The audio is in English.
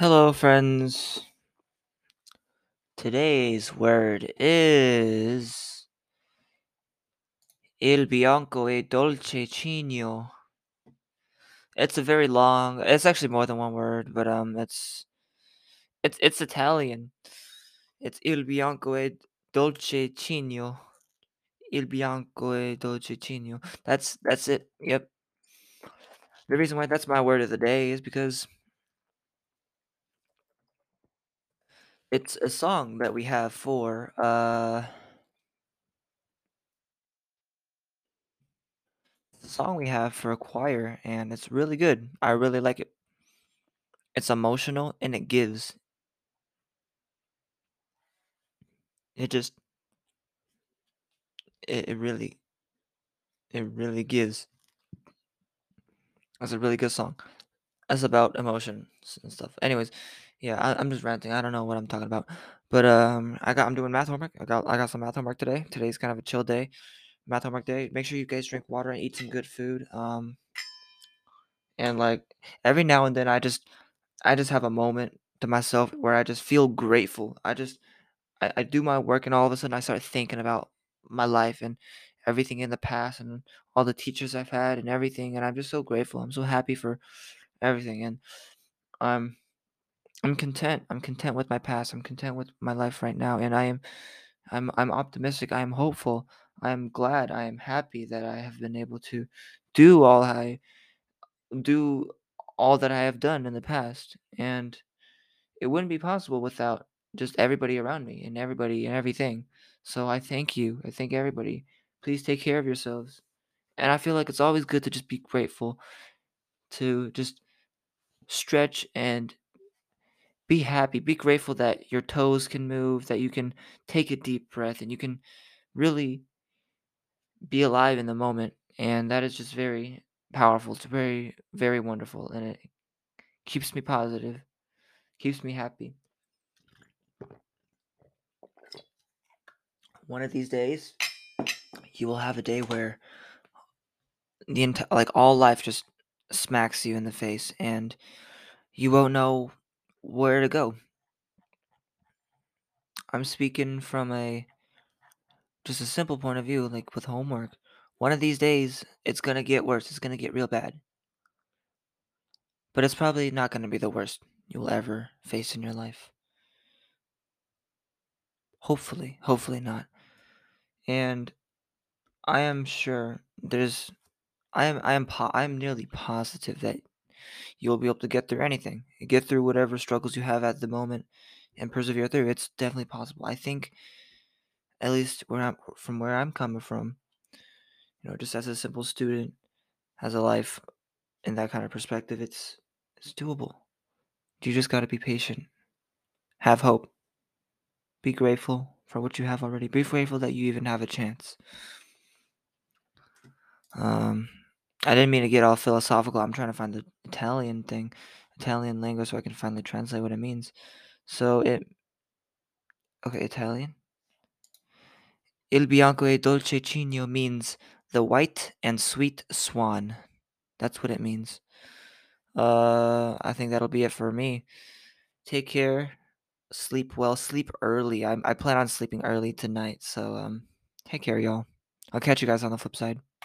Hello, friends. Today's word is Il bianco e dolce cigno. It's a very long. It's actually more than one word, but um, it's it's it's Italian. It's Il bianco e dolce cigno. Il bianco e dolce cigno. That's that's it. Yep. The reason why that's my word of the day is because it's a song that we have for uh song we have for a choir, and it's really good. I really like it. It's emotional and it gives. It just it, it really it really gives. It's a really good song. It's about emotions and stuff. Anyways, yeah, I, I'm just ranting. I don't know what I'm talking about, but um, I got I'm doing math homework. I got I got some math homework today. Today's kind of a chill day, math homework day. Make sure you guys drink water and eat some good food. Um, and like every now and then, I just I just have a moment to myself where I just feel grateful. I just I, I do my work and all of a sudden I start thinking about my life and everything in the past and all the teachers I've had and everything and I'm just so grateful. I'm so happy for everything and I'm I'm content. I'm content with my past. I'm content with my life right now and I am I'm I'm optimistic. I am hopeful. I am glad. I am happy that I have been able to do all I do all that I have done in the past and it wouldn't be possible without just everybody around me and everybody and everything. So I thank you. I thank everybody. Please take care of yourselves. And I feel like it's always good to just be grateful, to just stretch and be happy. Be grateful that your toes can move, that you can take a deep breath, and you can really be alive in the moment. And that is just very powerful. It's very, very wonderful. And it keeps me positive, keeps me happy. One of these days, you will have a day where the entire like all life just smacks you in the face and you won't know where to go. I'm speaking from a just a simple point of view, like with homework. One of these days, it's gonna get worse. It's gonna get real bad. But it's probably not gonna be the worst you'll ever face in your life. Hopefully, hopefully not. And I am sure there's I am I am po- I am nearly positive that you'll be able to get through anything, get through whatever struggles you have at the moment, and persevere through. It's definitely possible. I think, at least where I'm from, where I'm coming from, you know, just as a simple student, has a life in that kind of perspective, it's it's doable. You just got to be patient, have hope, be grateful for what you have already. Be grateful that you even have a chance. Um, I didn't mean to get all philosophical. I'm trying to find the Italian thing, Italian language, so I can finally translate what it means. So it, okay, Italian. Il bianco e dolce cigno means the white and sweet swan. That's what it means. Uh, I think that'll be it for me. Take care. Sleep well. Sleep early. I I plan on sleeping early tonight. So um, take care, y'all. I'll catch you guys on the flip side.